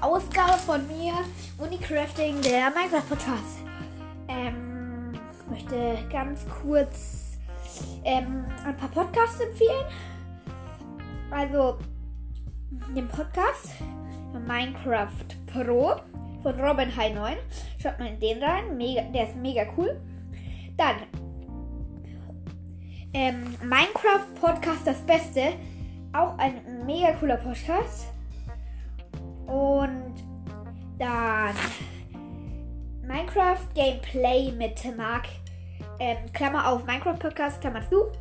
Ausgabe von mir, Unicrafting, der Minecraft Podcast. Ähm, möchte ganz kurz ähm, ein paar Podcasts empfehlen. Also, den Podcast Minecraft Pro von Robin High 9. Schaut mal in den rein, mega, der ist mega cool. Dann ähm, Minecraft Podcast das Beste, auch ein mega cooler Podcast. Und dann Minecraft Gameplay mit Mark. Ähm, Klammer auf Minecraft Podcast, Klammer zu.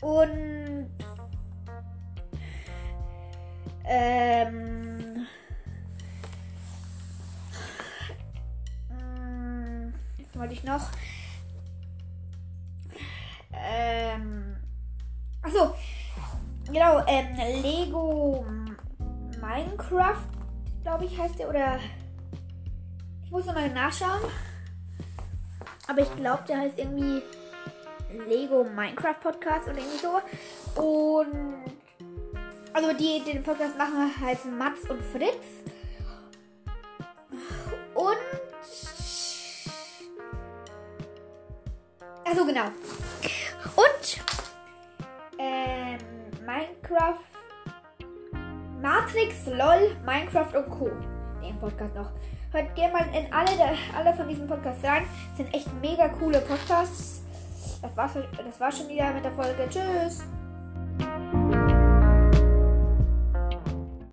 Und ähm, mm, was wollte ich noch? Ähm, achso, genau, ähm, Lego Minecraft, glaube ich, heißt der. Oder ich muss nochmal nachschauen. Aber ich glaube, der heißt irgendwie Lego Minecraft Podcast oder irgendwie so. Und also die, die den Podcast machen, heißen Mats und Fritz. Und also genau. Matrix, LOL, Minecraft und Co. Den Podcast noch. Hört gerne mal in alle, der, alle von diesen Podcasts rein. Sind echt mega coole Podcasts. Das war's, das war schon wieder mit der Folge. Tschüss.